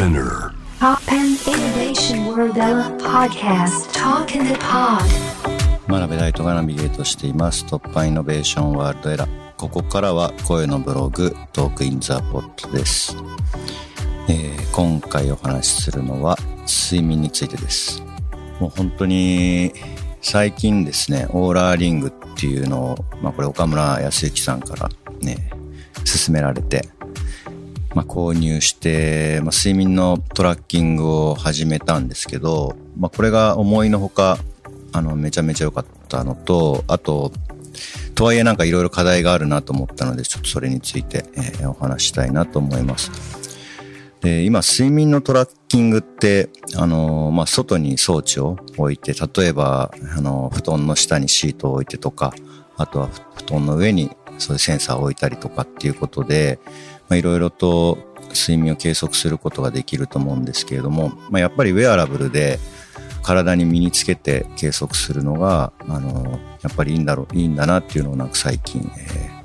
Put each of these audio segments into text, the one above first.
Spinner. Innovation World Podcast. Talk in the Pod. 真鍋大斗がナビゲートしています。突破イノベーションワールドエラー。ここからは声のブログトークインザポットです、えー今回お話しするのは睡眠についてです。もう本当に最近ですねオーラーリングっていうのを、まあ、これ岡村康之さんからね勧められてまあ、購入して、まあ、睡眠のトラッキングを始めたんですけど、まあ、これが思いのほか、あの、めちゃめちゃ良かったのと、あと、とはいえなんかいろいろ課題があるなと思ったので、ちょっとそれについて、えーお話したいなと思います。で、今、睡眠のトラッキングって、あのーまあ、外に装置を置いて、例えば、あのー布団の下にシートを置いてとか、あとは布団の上にそういうセンサーを置いたりとかっていうことで、まあ、いろいろと睡眠を計測することができると思うんですけれども、まあ、やっぱりウェアラブルで体に身につけて計測するのが、あの、やっぱりいいんだろう、いいんだなっていうのをなんか最近、えー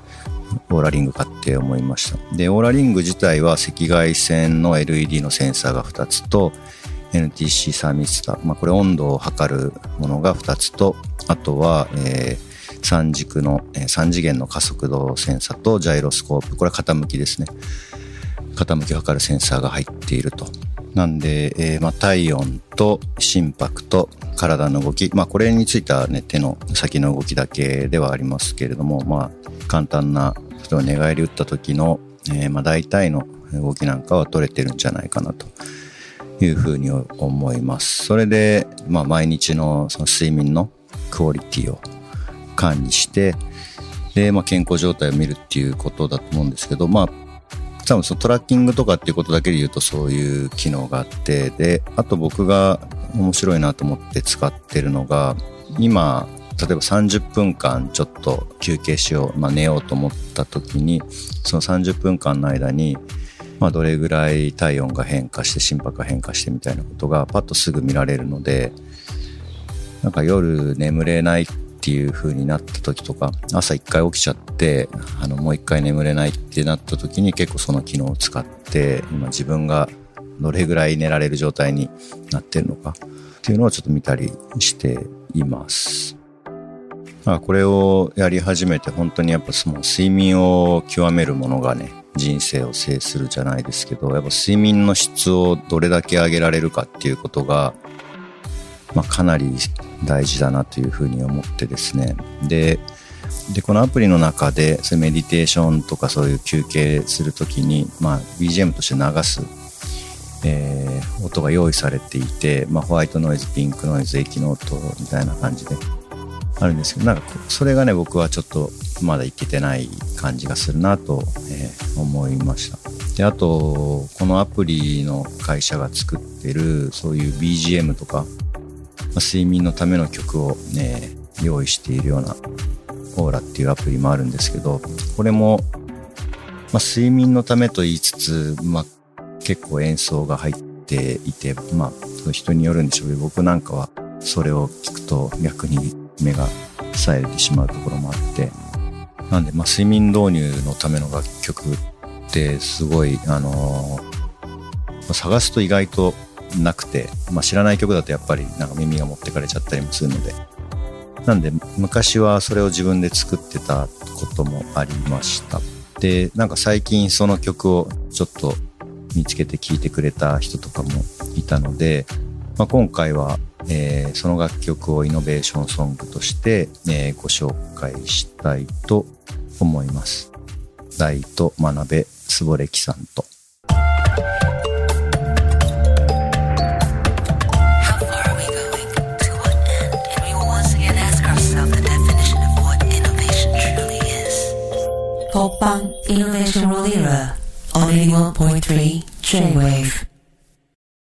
オーラリング買って思いました。で、オーラリング自体は赤外線の LED のセンサーが2つと、NTC サーミスター、まあ、これ温度を測るものが2つと、あとは、えー三軸の、えー3次元の加速度センサとジャイロスコープ、これは傾きですね。傾きを測るセンサーが入っていると。なんで、えーまあ、体温と心拍と体の動き、まあ、これについてはね、手の先の動きだけではありますけれども、まあ、簡単な、例えば寝返り打った時の、えーまあ、大体の動きなんかは取れてるんじゃないかなというふうに思います。それで、まあ、毎日のその睡眠のクオリティを管理して、で、まあ、健康状態を見るっていうことだと思うんですけど、まあ、多分そのトラッキングとかっていうことだけで言うとそういう機能があって、で、あと僕が面白いなと思って使ってるのが、今、例えば30分間ちょっと休憩しよう、まあ寝ようと思った時に、その30分間の間に、まあどれぐらい体温が変化して心拍が変化してみたいなことがパッとすぐ見られるので、なんか夜眠れないっていう風になった時とか、朝一回起きちゃって、あの、もう一回眠れないってなった時に結構その機能を使って、今自分がどれぐらい寝られる状態になってるのかっていうのをちょっと見たりしています。まあこれをやり始めて本当にやっぱその睡眠を極めるものがね、人生を制するじゃないですけど、やっぱ睡眠の質をどれだけ上げられるかっていうことが、まあ、かなり大事だなというふうに思ってですね。で、で、このアプリの中で、そういうメディテーションとかそういう休憩するときに、まあ、BGM として流す、えー音が用意されていて、まあ、ホワイトノイズ、ピンクノイズ、液の音みたいな感じであるんですけど、なんか、それがね、僕はちょっとまだいけてない感じがするなと、えー思いました。で、あと、このアプリの会社が作ってる、そういう BGM とか、睡眠のための曲をね、用意しているようなオーラっていうアプリもあるんですけど、これも、まあ、睡眠のためと言いつつ、まあ、結構演奏が入っていて、まあ、人によるんでしょうけど、僕なんかはそれを聞くと逆に目が冴えてしまうところもあって、なんで、まあ、睡眠導入のための楽曲ってすごい、あのー探すと意外となくて、まあ、知らない曲だとやっぱりなんか耳が持ってかれちゃったりもするので、なんで昔はそれを自分で作ってたこともありました。で、なんか最近その曲をちょっと見つけて聴いてくれた人とかもいたので、まあ、今回は、えーその楽曲をイノベーションソングとして、えーご紹介したいと思います。大と真鍋すぼれきさんと。Popang Innovation World Era on 81.3 J-Wave.